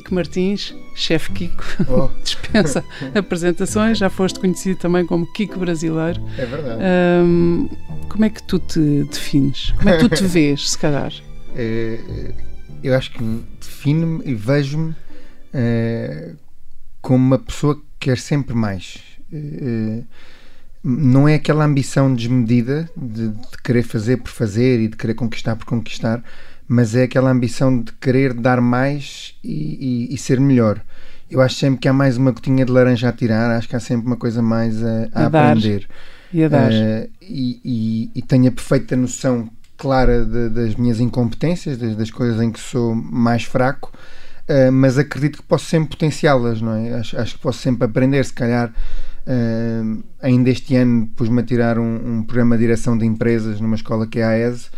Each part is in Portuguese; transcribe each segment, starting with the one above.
Kiko Martins, chefe Kiko, oh. dispensa apresentações, já foste conhecido também como Kiko brasileiro. É verdade. Um, como é que tu te defines? Como é que tu te vês, se calhar? É, eu acho que defino-me e vejo-me é, como uma pessoa que quer sempre mais. É, não é aquela ambição desmedida de, de querer fazer por fazer e de querer conquistar por conquistar, mas é aquela ambição de querer dar mais e, e, e, ser melhor. Eu acho sempre que há mais uma gotinha de laranja a tirar, acho que há sempre uma coisa mais a, a, a aprender. E a dar. Uh, e, e, tenho a perfeita noção clara de, das minhas incompetências, das, das, coisas em que sou mais fraco, uh, mas acredito que posso sempre potenciá-las, não é? Acho, acho, que posso sempre aprender, se calhar. Uh, ainda este ano pus-me a tirar um, um, programa de direção de empresas numa escola que é a AES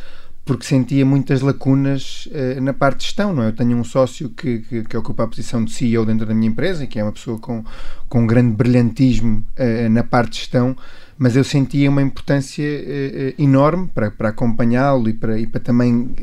porque sentia muitas lacunas uh, na parte de gestão, não é? Eu tenho um sócio que, que, que, ocupa a posição de CEO dentro da minha empresa que é uma pessoa com, com um grande brilhantismo uh, na parte de gestão, mas eu sentia uma importância uh, enorme para, para acompanhá-lo e para, e para também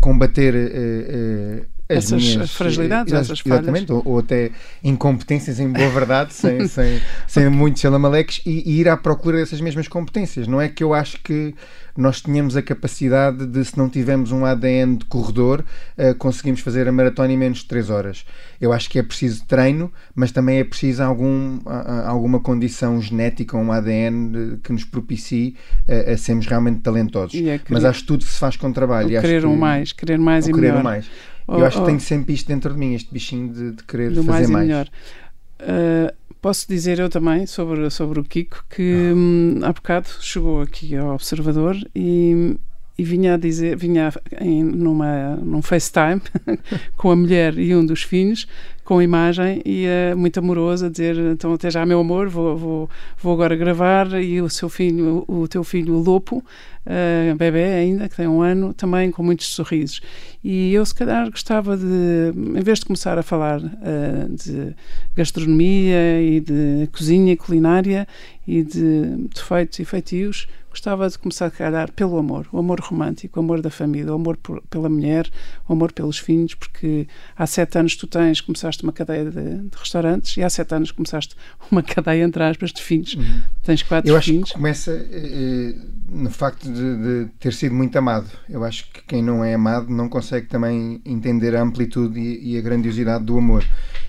combater essas minhas, fragilidades, essas falhas. Exatamente, ou, ou, até incompetências em boa verdade, sem, sem, sem muitos salamaleques, e, e, ir à procura dessas mesmas competências. Não é que eu acho que nós tínhamos a capacidade de, se não tivermos um ADN de corredor, uh, conseguimos fazer a maratona em menos de 3 horas. Eu acho que é preciso treino, mas também é preciso algum, alguma condição genética, um ADN que nos propicie uh, a sermos realmente talentosos. É mas acho que tudo se faz com trabalho. Querer um mais, querer mais e querer melhor. mais. Eu acho que tenho sempre isto dentro de mim, este bichinho de, de querer Do fazer mais. mais. Melhor. Uh, posso dizer eu também sobre, sobre o Kiko que hum, há bocado chegou aqui ao Observador e, e vinha a dizer, vinha em, numa, num FaceTime com a mulher e um dos filhos com imagem e é muito amoroso a dizer então até já meu amor vou, vou, vou agora gravar e o seu filho o teu filho o Lopo uh, bebê ainda que tem um ano também com muitos sorrisos e eu se calhar gostava de em vez de começar a falar uh, de gastronomia e de cozinha culinária e de defeitos e feitios gostava de começar a calhar pelo amor, o amor romântico, o amor da família, o amor por, pela mulher, o amor pelos filhos, porque há sete anos tu tens, começaste uma cadeia de, de restaurantes e há sete anos começaste uma cadeia, entre aspas, de filhos. Uhum. Tens quatro Eu filhos. acho que começa eh, no facto de, de, ter sido muito amado. Eu acho que quem não é amado não consegue também entender a amplitude e, e a grandiosidade do amor.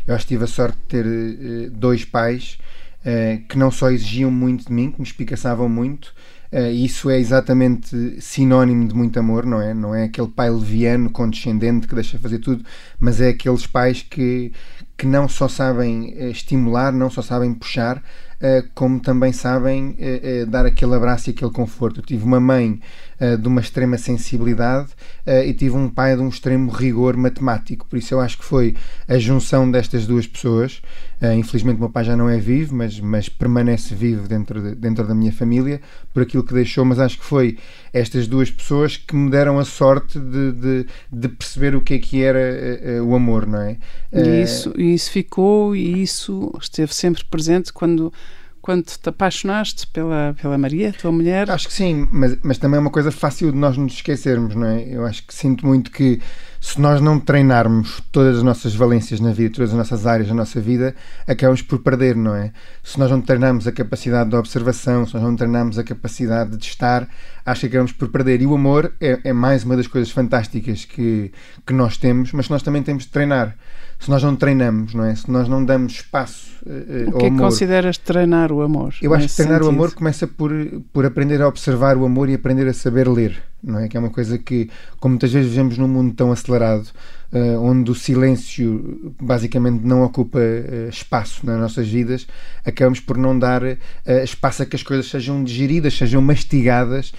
Eu acho que tive a sorte de ter eh, dois pais eh, que não só exigiam muito de mim, que me espicaçavam muito, Uh, isso é exatamente sinónimo de muito amor, não é? Não é aquele pai leviano, condescendente que deixa fazer tudo, mas é aqueles pais que, que não só sabem uh, estimular, não só sabem puxar, uh, como também sabem dar aquele abraço e aquele conforto. Eu tive uma mãe de uma extrema sensibilidade e tive um pai de um extremo rigor matemático, por isso eu acho que foi a junção destas duas pessoas Uh, infelizmente, meu pai já não é vivo, mas, mas permanece vivo dentro, de, dentro da minha família por aquilo que deixou. Mas acho que foi estas duas pessoas que me deram a sorte de, de, de perceber o que é que era o amor, não é? E isso, isso ficou e isso esteve sempre presente quando quando te apaixonaste pela, pela Maria, tua mulher? Acho que sim, mas, mas também é uma coisa fácil de nós nos esquecermos, não é? Eu acho que sinto muito que se nós não treinarmos todas as nossas valências na vida, todas as nossas áreas da nossa vida, acabamos por perder, não é? Se nós não treinarmos a capacidade de observação, se nós não treinarmos a capacidade de estar, acho que acabamos por perder. E o amor é, é mais uma das coisas fantásticas que, que nós temos, mas nós também temos de treinar se nós não treinamos, não é? Se nós não damos espaço uh, o que é que consideras treinar o amor? Eu acho que treinar sentido? o amor começa por, por aprender a observar o amor e aprender a saber ler, não é? Que é uma coisa que, como muitas vezes vivemos num mundo tão acelerado, uh, onde o silêncio basicamente não ocupa uh, espaço nas nossas vidas, acabamos por não dar uh, espaço a que as coisas sejam digeridas, sejam mastigadas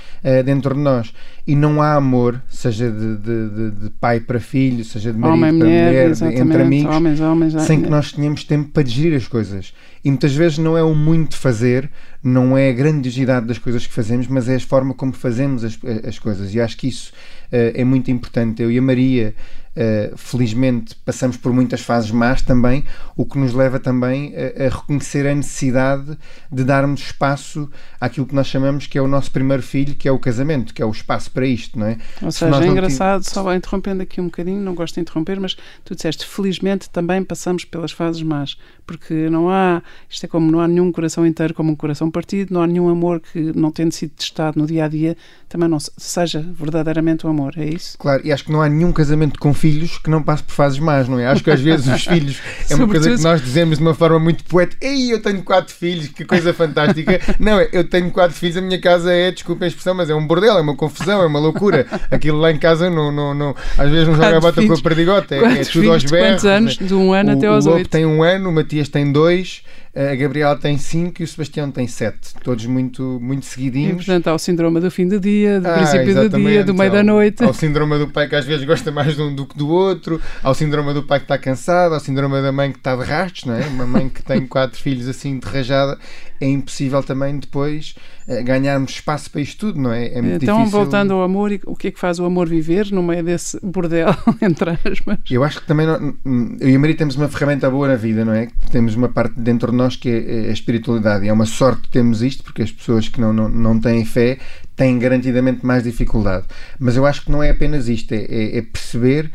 dentro de nós. E não há amor, seja de, de, de pai para filho, seja de marido Homem, para mulher, mulher entre amigos, homens, homens, sem que nós tenhamos tempo para digerir as coisas. E muitas vezes não é o muito fazer, não é a grandiosidade das coisas que fazemos, mas é a forma como fazemos as, as coisas. E acho que isso é muito importante. Eu e a Maria Uh, felizmente passamos por muitas fases más também, o que nos leva também a, a, reconhecer a necessidade de darmos espaço àquilo que nós chamamos que é o nosso primeiro filho, que é o casamento, que é o espaço para isto, não é? Ou seja, é engraçado, só vai interrompendo aqui um bocadinho, não gosto de interromper, mas tu disseste, felizmente também passamos pelas fases más, porque não há, isto é como não há nenhum coração inteiro como um coração partido, não há nenhum amor que não tendo sido testado no dia a dia, também não seja verdadeiramente o um amor, é isso? Claro, e acho que não há nenhum casamento com filhos que não passe por fases más, não é? Acho que às vezes os filhos é uma coisa que nós dizemos de uma forma muito poética. Ei, eu tenho quatro filhos, que coisa fantástica. não, é, eu tenho quatro filhos, a minha casa é, desculpa a expressão, mas é um bordel, é uma confusão, é uma loucura. Aquilo lá em casa não, não, não às vezes não joga a bota com a perdigota, é, é tudo aos berros. Quantos anos? De um ano o, até aos oito. O Lobo tem um ano, o Matias tem dois a Gabriela tem 5 e o Sebastião tem 7, todos muito, muito seguidinhos. E, portanto, há o síndrome do fim do dia, do ah, princípio do dia, do meio da noite. Há o síndrome do pai que às vezes gosta mais de um do que do outro, há o síndrome do pai que está cansado, há o síndrome da mãe que está de rastros, não é? Uma mãe que tem quatro filhos assim de rajada, é impossível também depois eh, ganharmos espaço para isto tudo, não é? é então, difícil... voltando ao amor, o que é que faz o amor viver no meio desse bordel, entre aspas? Eu acho que também, não, eu e a Maria temos uma ferramenta boa na vida, não é? Temos uma parte dentro de nós que é a espiritualidade, e é uma sorte termos isto, porque as pessoas que não, não, não têm fé têm garantidamente mais dificuldade. Mas eu acho que não é apenas isto, é, é, é perceber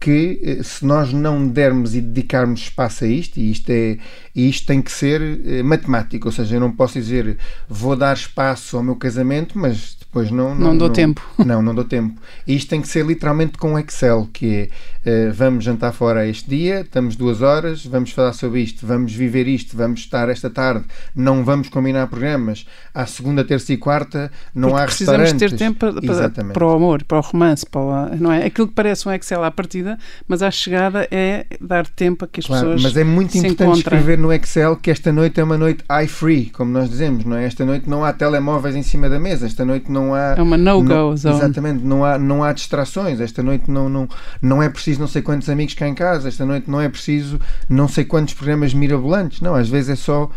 que eh, se nós não dermos e dedicarmos espaço a isto, e isto, é, e isto tem que ser eh, matemático, ou seja, eu não posso dizer vou dar espaço ao meu casamento, mas depois não. Não, não dou não, tempo. Não, não dou tempo. E isto tem que ser literalmente com Excel, que é uh, vamos jantar fora este dia, estamos duas horas, vamos falar sobre isto, vamos viver isto, vamos estar esta tarde, não vamos combinar programas. À segunda, terça e quarta não Porque há precisamos restaurantes. ter tempo para, para, para, o amor, para o romance, para o, não é? Aquilo que parece um Excel à partida, mas à chegada é dar tempo a que as claro, pessoas. Mas é muito importante encontrem. escrever no Excel que esta noite é uma noite eye-free, como nós dizemos, não é? Esta noite não há telemóveis em cima da mesa, esta noite não há. É uma no-go zone. Exatamente, não há, não há distrações. Esta noite não, não, não é preciso não sei quantos amigos cá em casa, esta noite não é preciso não sei quantos programas mirabolantes. Não, às vezes é só uh,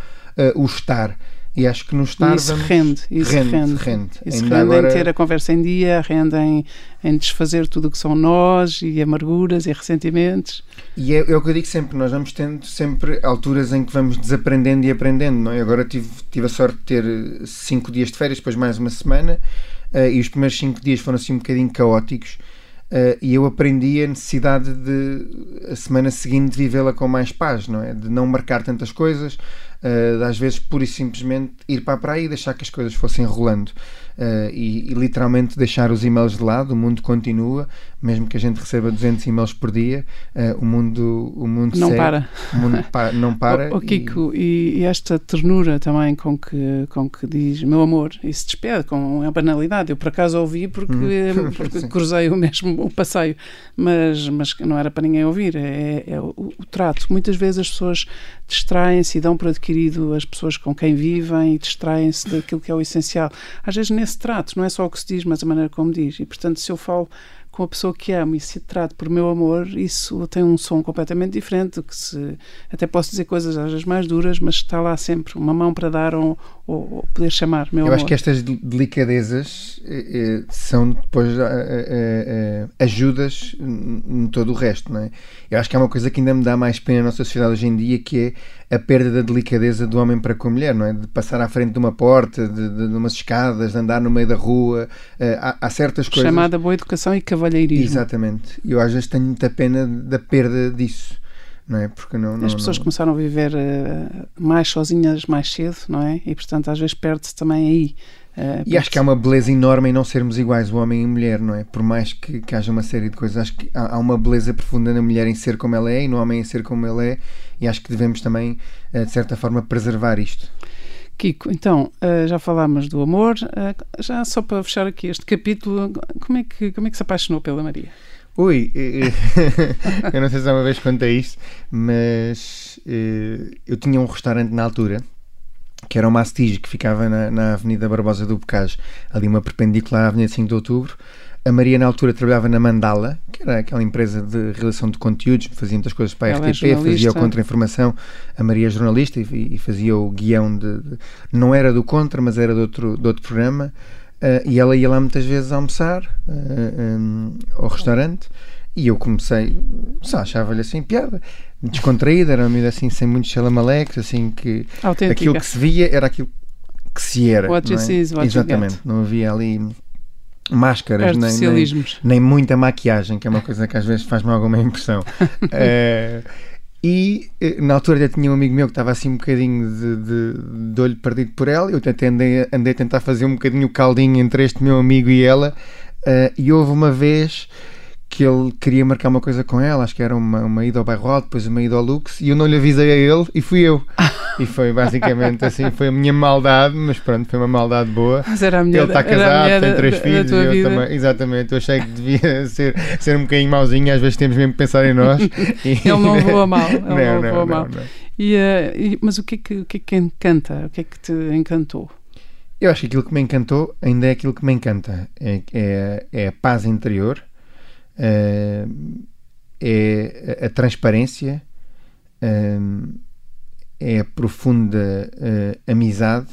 o estar. E acho que no estar isso vamos... rende, isso rende. rende. rende. Isso Ainda rende agora... em ter a conversa em dia, rende em, em desfazer tudo o que são nós e amarguras e ressentimentos. E é, é, o que eu digo sempre, nós vamos tendo sempre alturas em que vamos desaprendendo e aprendendo, não é? Agora tive, tive a sorte de ter cinco dias de férias, depois mais uma semana, uh, e os primeiros cinco dias foram assim um bocadinho caóticos, Uh, e eu aprendi a necessidade de a semana seguinte vivê-la com mais paz, não é? De não marcar tantas coisas, uh, às vezes pura e simplesmente ir para a praia e deixar que as coisas fossem rolando uh, e, e, literalmente deixar os e-mails de lado, o mundo continua, mesmo que a gente receba 200 e-mails por dia, uh, o mundo o mundo não segue, para, o mundo pa não para. O, o Kiko e... e... esta ternura também com que com que diz meu amor e se despede com a banalidade. Eu por acaso ouvi porque, hum. porque cruzei o mesmo o passeio, mas mas não era para ninguém ouvir. É, é o, o trato. Muitas vezes as pessoas distraem-se e dão por adquirido as pessoas com quem vivem e distraem-se daquilo que é o essencial. Às vezes nesse trato, não é só o que se diz, mas a maneira como diz. E portanto, se eu falo com a pessoa que amo e se trato por meu amor, isso tem um som completamente diferente que se. Até posso dizer coisas às vezes mais duras, mas está lá sempre uma mão para dar ou, ou, poder chamar meu Eu amor. acho que estas delicadezas eh, eh são depois eh, eh, eh, ajudas em todo o resto, não é? Eu acho que há uma coisa que ainda me dá mais pena na nossa sociedade hoje em dia que é a perda da delicadeza do homem para com a mulher, não é? De passar à frente de uma porta, de, de, de umas escadas, de andar no meio da rua. Uh, há, há, certas coisas. Chamada boa educação e cavalheirismo. Exatamente. Eu às vezes tenho muita pena da perda disso. Não é? Porque não, não As pessoas não... começaram a viver uh, mais sozinhas mais cedo, não é? E portanto às vezes perde-se também aí Uh, e acho que há uma beleza enorme em não sermos iguais, o homem e a mulher, não é? Por mais que, que haja uma série de coisas, acho que há, há, uma beleza profunda na mulher em ser como ela é e no homem em ser como ele é, e acho que devemos também, uh, de certa forma, preservar isto. Kiko, então, já falámos do amor, já só para fechar aqui este capítulo, como é, que, como é que se apaixonou pela Maria? Ui, eu não sei se uma vez contei isto, mas eu tinha um restaurante na altura que era o Mastige, que ficava na, na Avenida Barbosa do Bocage, ali uma perpendicular à Avenida 5 de Outubro. A Maria, na altura, trabalhava na Mandala, que era aquela empresa de relação de conteúdos, fazia muitas coisas para a Ela RTP, é fazia o Contra-Informação. A Maria é jornalista e, e, fazia o guião de, de, Não era do Contra, mas era de outro, de outro programa. Uh, e ela ia lá muitas vezes almoçar uh, um, ao restaurante. E eu comecei, só achava-lhe assim piada descontraída, era uma medida assim, sem muitos xalamalecos, assim, que Autêntica. aquilo que se via era aquilo que se era. What não é? see what Exatamente, não havia ali máscaras, nem, nem, nem, muita maquiagem, que é uma coisa que às vezes faz-me alguma impressão. uh, e eh, na altura já tinha um amigo meu que estava assim um bocadinho de, de, de olho perdido por ela. Eu até andei, andei a tentar fazer um bocadinho o caldinho entre este meu amigo e ela. Uh, e houve uma vez que ele queria marcar uma coisa com ela, acho que era uma, uma ida ao bairro depois uma ida ao Lux, e eu não lhe avisei a ele e fui eu. e foi basicamente assim, foi a minha maldade, mas pronto, foi uma maldade boa. Mas era a minha, ele está casado, tem três da, filhos, da e eu também, exatamente, eu achei que devia ser, ser um bocadinho mauzinho, às vezes temos mesmo que pensar em nós. E, ele não voa mal, ele não, não, não voa mal. Não. E, uh, e, mas o que, é que, o que é que encanta? O que é que te encantou? Eu acho que aquilo que me encantou ainda é aquilo que me encanta. É, é, é a paz interior, é a transparência, uh, é a profunda uh, amizade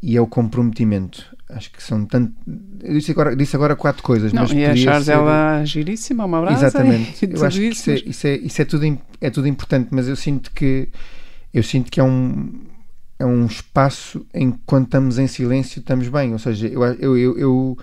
e é o comprometimento. Acho que são tanto. Eu disse agora, disse agora quatro coisas, não, mas e achares ser... ela giríssima, uma brasa. Exatamente. eu acho isso, que isso, é, isso, é, isso é, tudo, é tudo importante, mas eu sinto que eu sinto que é um é um espaço em que quando estamos em silêncio estamos bem. Ou seja, eu, eu, eu, eu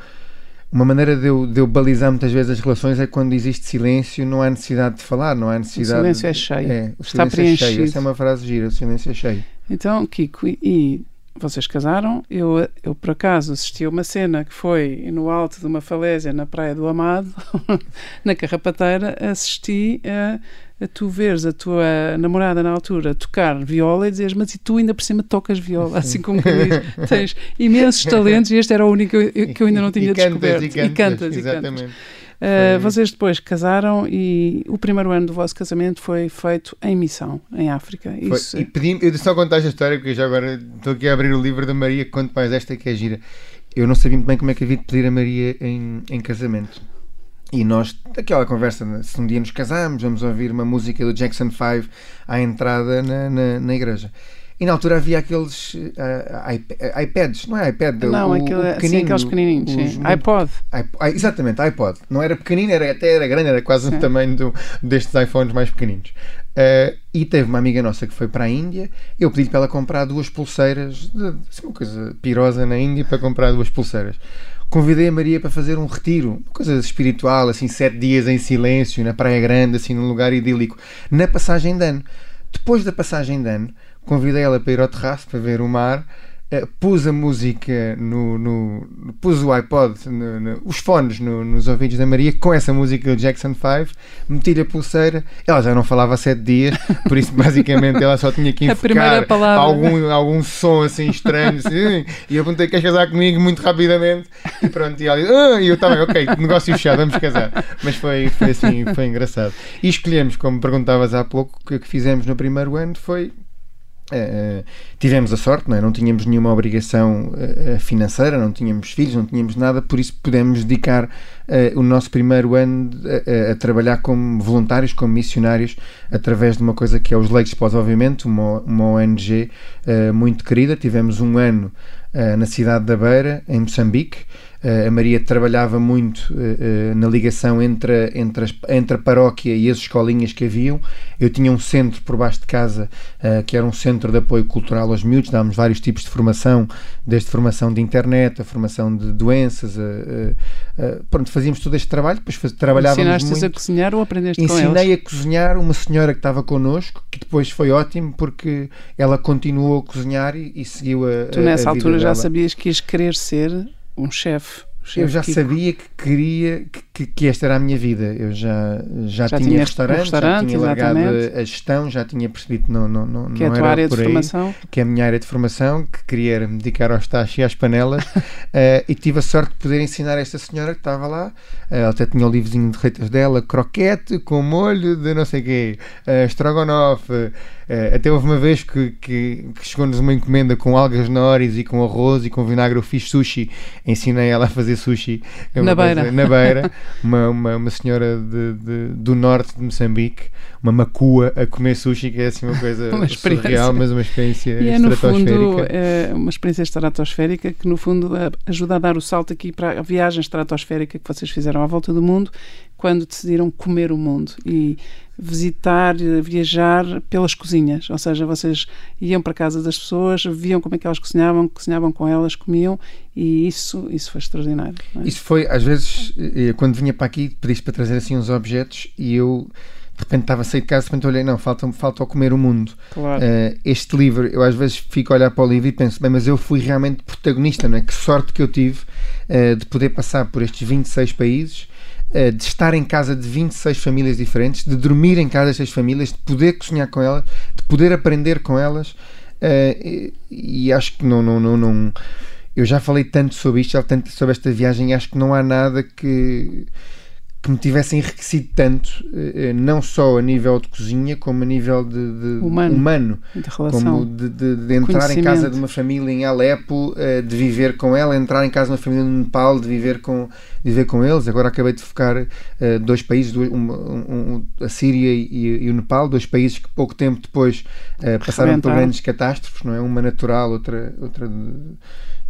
uma maneira de eu, de eu balizar muitas vezes as relações é quando existe silêncio, não há necessidade de falar, não há necessidade. O silêncio é cheio. É, o Está preenchido. é cheio. Essa é uma frase gira, o silêncio é cheio. Então, Kiko, e, vocês casaram? Eu, eu, por acaso, assisti a uma cena que foi no alto de uma falésia na Praia do Amado, na Carrapateira, assisti a tu veres a tua namorada na altura tocar viola e dizes, mas e tu ainda por cima tocas viola, assim como diz, tens imensos talentos e este era o único que eu ainda não tinha e descoberto. Cantas, e, cantas, e cantas, exatamente. Uh, vocês depois casaram e o primeiro ano do vosso casamento foi feito em missão, em África. Isso foi. E pedi eu só contar esta história, porque já agora estou aqui a abrir o livro da Maria, quanto mais esta que é gira. Eu não sabia muito bem como é que havia de pedir a Maria em, em casamento. E nós, daquela conversa, se um dia nos casamos, vamos ouvir uma música do Jackson 5 à entrada na, na, na igreja. E na altura havia aqueles uh, iPads, não é iPad? Não, o, aquele, o sim, aqueles pequenininhos, sim. iPod. iPod. Exatamente, iPod. Não era pequenino, era, até era grande, era quase sim. o tamanho do, destes iPhones mais pequeninos. Uh, e teve uma amiga nossa que foi para a Índia. Eu pedi-lhe para ela comprar duas pulseiras, de, assim, uma coisa pirosa na Índia, para comprar duas pulseiras convidei a Maria para fazer um retiro, uma coisa espiritual, assim, sete dias em silêncio, na Praia Grande, assim, num lugar idílico, na passagem de ano. Depois da passagem de ano, convidei ela para ir ao terraço para ver o mar Uh, pus a música no, no pus o iPod no, no, os fones nos ouvidos da Maria com essa música do Jackson 5 meti-lhe a pulseira ela já não falava há sete dias por isso basicamente ela só tinha que enfocar algum, algum som assim estranho assim, e eu perguntei queres casar comigo? muito rapidamente e pronto e ela disse, ah, e eu estava ok, negócio fechado, vamos casar. Mas foi, foi assim, foi engraçado. E escolhemos, como perguntavas há pouco o que fizemos no primeiro ano foi Uh, tivemos a sorte, não, é? não tínhamos nenhuma obrigação uh, financeira, não tínhamos filhos, não tínhamos nada, por isso pudemos dedicar o nosso primeiro ano a, a, trabalhar como voluntários, como missionários, através de uma coisa que é os Leigos Pós-Obviamente, uma, uma ONG muito querida. Tivemos um ano na cidade da Beira, em Moçambique. Uh, a Maria trabalhava muito uh, na ligação entre, entre, as, entre a paróquia e as escolinhas que haviam. Eu tinha um centro por baixo de casa que era um centro de apoio cultural aos miúdos, dávamos vários tipos de formação, desde formação de internet, a formação de doenças, a, a, a, pronto, fazíamos todo este trabalho, depois faz, trabalhávamos Ensinaste muito. a cozinhar ou aprendeste Ensinei com Ensinei a cozinhar uma senhora que estava connosco, que depois foi ótimo porque ela continuou a cozinhar e, e seguiu a Tu nessa altura dela. já sabias que ias querer ser um chefe. Eu já sabia que queria, que que, que, esta era a minha vida. Eu já, já, já tinha, tinha restaurante, restaurante, já tinha largado exatamente. a gestão, já tinha percebido que não, não, não, que é não a tua era área de aí, formação. que é a minha área de formação, que queria me dedicar aos tachos e às panelas. uh, e tive a sorte de poder ensinar esta senhora que estava lá. Uh, ela até tinha o livrozinho de receitas dela: croquete com molho de não sei o quê, uh, estrogonofe. Uh, até houve uma vez que, que, que chegou-nos uma encomenda com algas nores e com arroz e com vinagre. Eu fiz sushi, ensinei ela a fazer sushi é na beira. Coisa, na beira. Uma, uma, uma senhora de, de, do norte de Moçambique, uma macua, a comer sushi, que é assim uma coisa uma surreal, mas uma experiência e é, no estratosférica. fundo, é uma experiência estratosférica que, no fundo, ajuda a dar o salto aqui para a viagem estratosférica que vocês fizeram à volta do mundo quando decidiram comer o mundo e visitar, viajar pelas cozinhas, ou seja, vocês iam para a casa das pessoas, viam como é que elas cozinhavam, cozinhavam com elas, comiam e isso, isso foi extraordinário. É? Isso foi, às vezes, quando vinha para aqui, pediste para trazer assim uns objetos e eu de repente estava a sair de casa, de repente olhei, não, falta, falta comer o mundo. Claro. Uh, este livro, eu às vezes fico a olhar para o livro e penso, bem, mas eu fui realmente protagonista, não é? Que sorte que eu tive uh, de poder passar por estes 26 países uh, de estar em casa de 26 famílias diferentes, de dormir em casa destas famílias, de poder cozinhar com elas, de poder aprender com elas. Uh, e, e, acho que não, não, não, não. Eu já falei tanto sobre isto, tanto sobre esta viagem, acho que não há nada que que me tivesse enriquecido tanto, eh, não só a nível de cozinha, como a nível de, de humano, humano de relação, como de, de, de entrar em casa de uma família em Alepo, eh, de viver com ela, entrar em casa de uma família no Nepal, de viver com, de viver com eles. Agora acabei de focar dois países, um, um, a Síria e, e, o Nepal, dois países que pouco tempo depois passaram por grandes catástrofes, não é? Uma natural, outra, outra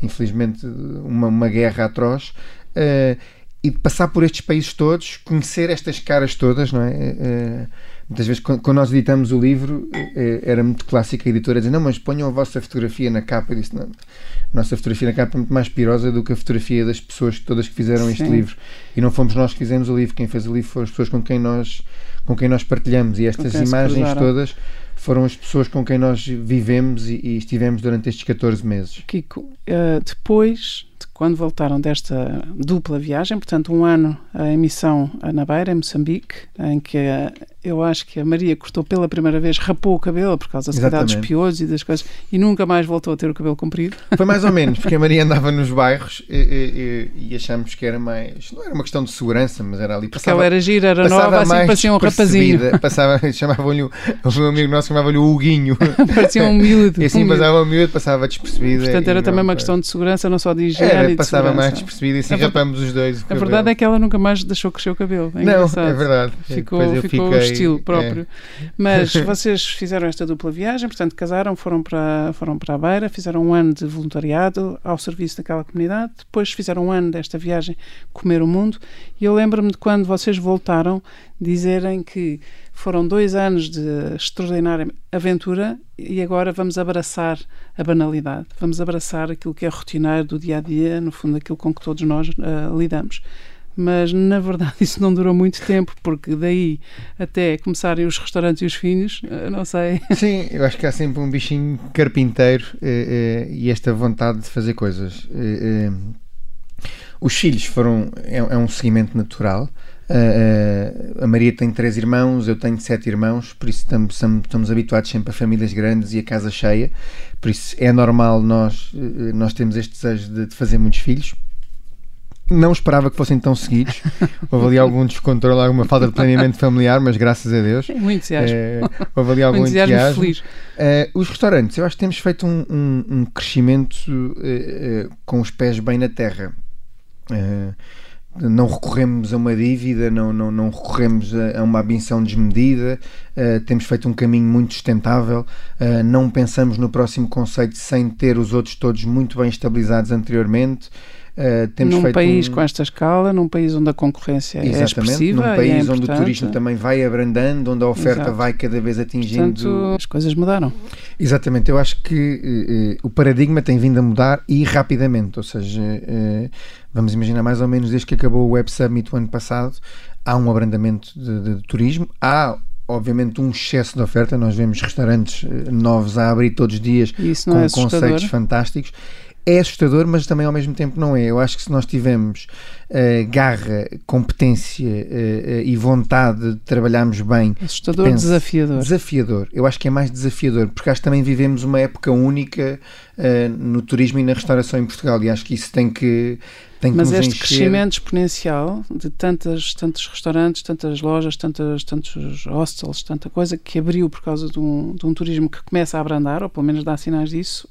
infelizmente, uma, uma guerra atroz. Uh, e de passar por estes países todos, conhecer estas caras todas, não é? é muitas vezes, quando, nós editamos o livro, é, era muito clássico a editora dizer: Não, mas ponham a vossa fotografia na capa. Eu disse: Não, a nossa fotografia na capa é muito mais pirosa do que a fotografia das pessoas todas que fizeram Sim. este livro. E não fomos nós que fizemos o livro, quem fez o livro foram as pessoas com quem nós, com quem nós partilhamos. E estas imagens todas foram as pessoas com quem nós vivemos e, e estivemos durante estes 14 meses. Kiko, uh, depois quando voltaram desta dupla viagem, portanto, um ano a emissão na Beira, em Moçambique, em que eu acho que a Maria cortou pela primeira vez, rapou o cabelo por causa da dos piolhos e das coisas, e nunca mais voltou a ter o cabelo comprido. Foi mais ou menos, porque a Maria andava nos bairros e, e, e achamos que era mais. Não era uma questão de segurança, mas era ali. Passava, porque ela era gira, era nova, assim parecia um rapazinho. Passava, chamavam-lhe, o meu amigo nosso chamava-lhe o Huguinho. parecia um miúdo. E assim um passava o miúdo, passava despercebida. Portanto, era também uma questão de segurança, não só de higiene. Era, passava mais despercebida e assim rapamos os dois. A verdade é que ela nunca mais deixou crescer o cabelo. É não, é verdade. Ficou, ficou fiquei, o estilo próprio. É. Mas vocês fizeram esta dupla viagem, portanto, casaram, foram para, foram para a Beira, fizeram um ano de voluntariado ao serviço daquela comunidade, depois fizeram um ano desta viagem Comer o Mundo, e eu lembro-me de quando vocês voltaram dizerem que foram dois anos de extraordinária aventura e agora vamos abraçar a banalidade, vamos abraçar aquilo que é rotineiro do dia a dia, no fundo, aquilo com que todos nós uh, lidamos mas na verdade isso não durou muito tempo, porque daí até começarem os restaurantes e os filhos, não sei. Sim, eu acho que há sempre um bichinho carpinteiro eh, eh, e esta vontade de fazer coisas. Eh, os filhos foram. É, é um seguimento natural. Uh, a Maria tem três irmãos, eu tenho sete irmãos, por isso estamos, estamos, habituados sempre a famílias grandes e a casa cheia, por isso é normal nós, nós temos este desejo de, de fazer muitos filhos. Não esperava que fossem tão seguidos. Houve ali algum descontrole, alguma falta de planeamento familiar, mas graças a Deus. Muito entusiasmo. É, houve ali algum entusiasmo. entusiasmo. Feliz. Uh, os restaurantes, eu acho que temos feito um, um, um crescimento uh, uh, com os pés bem na terra. Não recorremos a uma dívida, não, não, não recorremos a, uma ambição desmedida, temos feito um caminho muito sustentável, não pensamos no próximo conceito sem ter os outros todos muito bem estabilizados anteriormente. Uh, temos num país um... com esta escala, num país onde a conconcorrência é Exatamente, é expressiva num país é onde o turismo também vai abrandando, onde a oferta Exato. vai cada vez atingindo... Portanto, as coisas mudaram. Exatamente, eu acho que uh, o paradigma tem vindo a mudar e rapidamente, ou seja, uh, vamos imaginar mais ou menos desde que acabou o Web Summit o ano passado, há um abrandamento de, de, de turismo, há obviamente um excesso de oferta, nós vemos restaurantes novos a abrir todos os dias com é conceitos fantásticos é assustador, mas também ao mesmo tempo não é. Eu acho que se nós tivermos uh, garra, competência uh, uh, e vontade de trabalharmos bem. Assustador, pense, desafiador. Desafiador. Eu acho que é mais desafiador, porque acho que também vivemos uma época única no turismo e na restauração em Portugal e acho que isso tem que. Tem que Mas este encher. crescimento exponencial de tantas, tantos restaurantes, tantas lojas, tantas, tantos hostels, tanta coisa que abriu por causa de um, de um turismo que começa a abrandar, ou pelo menos dá sinais disso,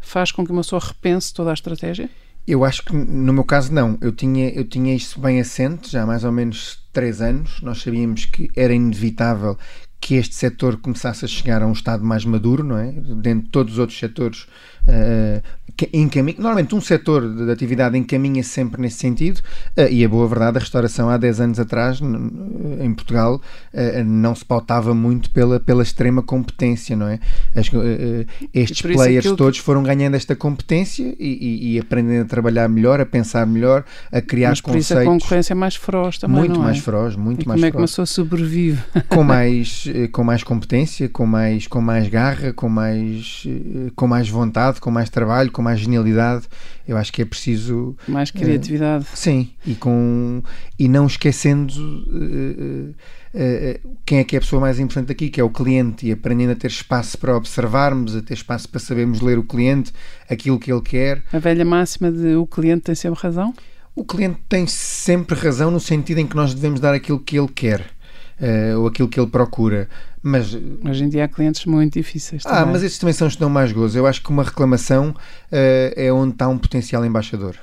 faz com que uma pessoa repense toda a estratégia? Eu acho que no meu caso não. Eu tinha, eu tinha isso bem assente já há mais ou menos três anos. Nós sabíamos que era inevitável que este setor começasse a chegar a um estado mais maduro, não é? Dentro de todos os outros setores uh, encaminha, normalmente um setor de atividade encaminha -se sempre nesse sentido uh, e a boa verdade, a restauração há 10 anos atrás em Portugal uh, não se pautava muito pela, pela extrema competência, não é? As, uh, estes players todos que... foram ganhando esta competência e, e, e, aprendendo a trabalhar melhor, a pensar melhor, a criar Mas por conceitos. Isso a concorrência é mais feroz também, Muito mais é? feroz, muito e mais como é que uma pessoa sobrevive? Com mais, com mais competência, com mais, com mais garra, com mais, com mais vontade, com mais trabalho, com mais genialidade. Eu acho que é preciso mais criatividade. Uh, sim, e com e não esquecendo uh, uh, quem é que é a pessoa mais importante aqui, que é o cliente, e aprendendo a ter espaço para observarmos, a ter espaço para sabermos ler o cliente, aquilo que ele quer. A velha máxima de o cliente tem sempre razão. O cliente tem sempre razão no sentido em que nós devemos dar aquilo que ele quer. Uh, ou aquilo que ele procura. Mas, Hoje em dia há clientes muito difíceis. Ah, mas esses também são os que dão mais gozo. Eu acho que uma reclamação uh, é onde está um potencial embaixador.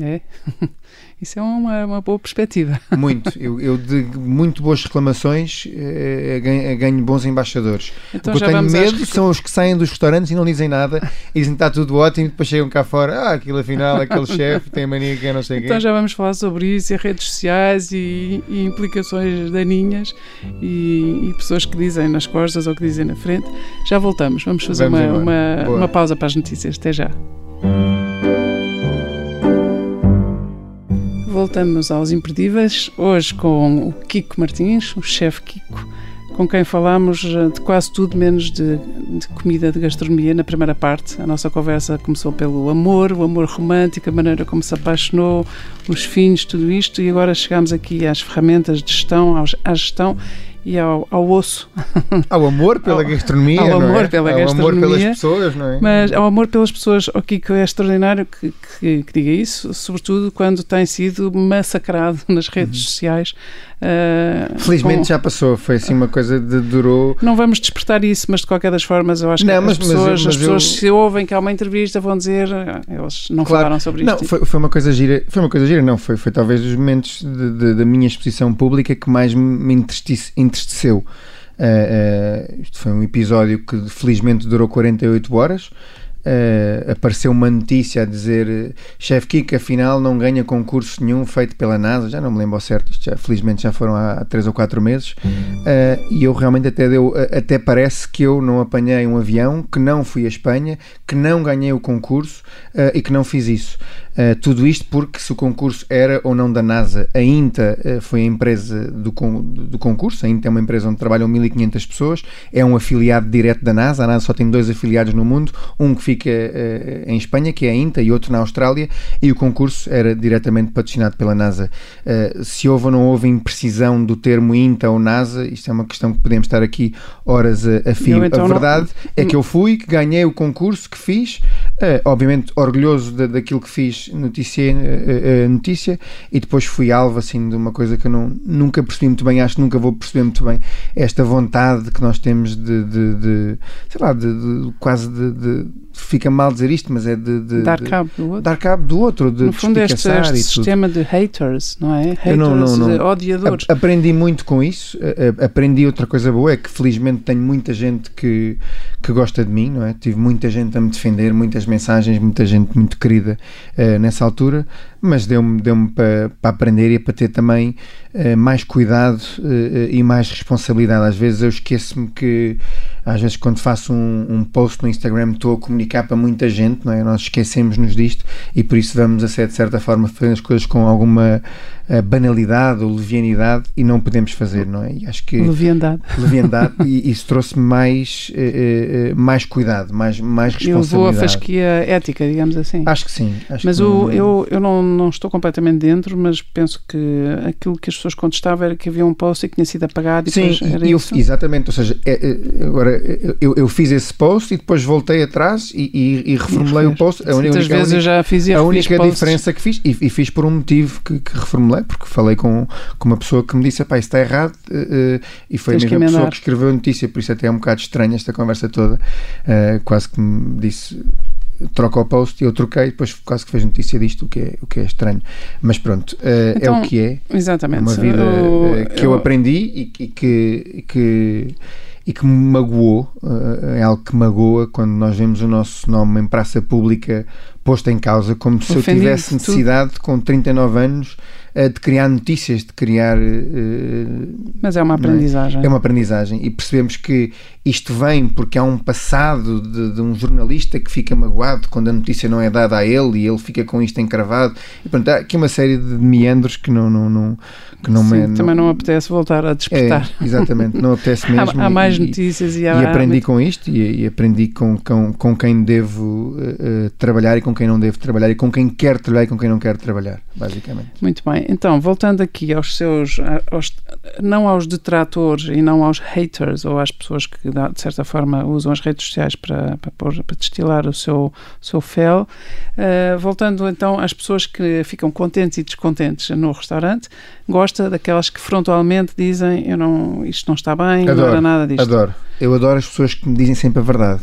É? Isso é uma, uma boa perspectiva. Muito. Eu, eu de muito boas reclamações eh, ganho, ganho, bons embaixadores. Então, o que eu tenho medo são os que saem dos restaurantes e não dizem nada e dizem que está tudo ótimo e depois chegam cá fora. Ah, aquilo afinal, aquele chefe tem mania que eu não sei Então quem. já vamos falar sobre isso e redes sociais e, e implicações daninhas e, e, pessoas que dizem nas costas ou que dizem na frente. Já voltamos. Vamos fazer vamos uma, uma, uma pausa para as notícias. Até já. Voltamos aos imperdíveis, hoje com o Kiko Martins, o chefe Kiko, com quem falamos eh, de quase tudo menos de, de, comida, de gastronomia na primeira parte. A nossa conversa começou pelo amor, o amor romântico, a maneira como se apaixonou, os fins, tudo isto, e agora chegamos aqui às ferramentas de gestão, à gestão e ao, ao osso. Ao amor pela ao, gastronomia, ao amor é? pela ao gastronomia. amor pelas pessoas, não é? Mas ao amor pelas pessoas, o Kiko é extraordinário que, que, que diga isso, sobretudo quando tem sido massacrado nas redes uhum. sociais. Uh, Felizmente com... já passou, foi assim uma coisa de durou. Não vamos despertar isso, mas de qualquer das formas, eu acho não, que mas, as pessoas, mas, mas as pessoas eu... se ouvem que há uma entrevista vão dizer, ah, eles não claro. falaram sobre não, isto. Foi, foi uma coisa gira, foi uma coisa gira, não, foi, foi talvez dos momentos da minha exposição pública que mais me entristeceu. Uh, uh, isto foi um episódio que felizmente durou 48 horas. Uh, apareceu uma notícia a dizer chefe Kiko afinal não ganha concurso nenhum feito pela NASA, já não me lembro ao certo, já, felizmente já foram há 3 ou 4 meses uh, e eu realmente até deu, até parece que eu não apanhei um avião, que não fui à Espanha, que não ganhei o concurso uh, e que não fiz isso. Tudo isto porque se o concurso era ou não da NASA, a INTA foi a empresa do, do concurso, a INTA é uma empresa onde trabalham 1500 pessoas, é um afiliado direto da NASA, a NASA só tem dois afiliados no mundo, um que fica uh, em Espanha, que é a INTA, e outro na Austrália, e o concurso era diretamente patrocinado pela NASA. Uh, se houve ou não houve imprecisão do termo INTA ou NASA, isto é uma questão que podemos estar aqui horas a, a fio. Então a verdade não... é que eu fui, que ganhei o concurso, que fiz, uh, obviamente orgulhoso da, daquilo que fiz, noticiei a notícia, e depois fui alvo assim de uma coisa que eu não, nunca percebi muito bem, acho que nunca vou perceber muito bem, esta vontade que nós temos de, de, de sei lá, de, de quase de fica mal dizer isto, mas é de, de dar cabo do outro. Dar cabo do outro, de No fundo, este, este sistema de haters, não é? Haters, não, não, não. de odiadores. A, aprendi muito com isso. A, aprendi outra coisa boa, é que felizmente tenho muita gente que, que gosta de mim, não é? Tive muita gente a me defender, muitas mensagens, muita gente muito querida uh, nessa altura, mas deu-me deu para, para aprender e para ter também uh, mais cuidado uh, e mais responsabilidade. Às vezes eu esqueço-me que às vezes quando faço um, um, post no Instagram estou a comunicar para muita gente, não é? Nós esquecemos-nos disto e por isso vamos a ser de certa forma fazer as coisas com alguma banalidade ou levianidade e não podemos fazer, não é? E acho que leviandade, leviandade e isso trouxe-me mais, uh, uh, mais cuidado, mais, mais responsabilidade. Eu vou a fasquia ética, digamos assim. Acho que sim. Acho mas que o, não... eu, eu não, não estou completamente dentro, mas penso que aquilo que as pessoas contestavam era que havia um post e que tinha sido apagado e sim, era eu, isso? exatamente, ou seja, é, é, agora eu, eu fiz esse post e depois voltei atrás e, e, e reformulei o post. A única, vezes única, eu já fiz e A única diferença que fiz, e, e, fiz por um motivo que, que, reformulei, porque falei com, com uma pessoa que me disse: pá, isso está errado, uh, e foi Tens a mesma pessoa que escreveu a notícia, por isso até é um bocado estranho esta conversa toda. Uh, quase que me disse troca o post e eu troquei, depois quase que fez notícia disto, o que é, o que é estranho. Mas pronto, uh, então, é o então, que é. Exatamente. É uma vida eu, que eu, eu aprendi e, e que, que e que me magoou, é algo que magoa quando nós vemos o nosso nome em praça pública posto em causa, como se eu tivesse necessidade, com 39 anos, de criar notícias, de criar. Uh, Mas é uma aprendizagem. É? é? uma aprendizagem. E percebemos que isto vem porque há um passado de, de, um jornalista que fica magoado quando a notícia não é dada a ele e ele fica com isto encravado. E pronto, há aqui uma série de meandros que não. não, não que não Sim, me, também não, apetece voltar a despertar. É, exatamente, não apetece mesmo. há, há, mais e, notícias e, há, e aprendi com isto e, e aprendi com, com, com quem devo uh, trabalhar e com quem não devo trabalhar e com quem quer trabalhar e com quem não quer trabalhar, basicamente. Muito bem, então voltando aqui aos seus, aos, não aos detratores e não aos haters ou às pessoas que de certa forma usam as redes sociais para, para, para destilar o seu, seu fel, uh, voltando então às pessoas que ficam contentes e descontentes no restaurante, gosta daquelas que frontalmente dizem eu não, isto não está bem, adoro, não era nada disto. Adoro, eu adoro as pessoas que me dizem sempre a verdade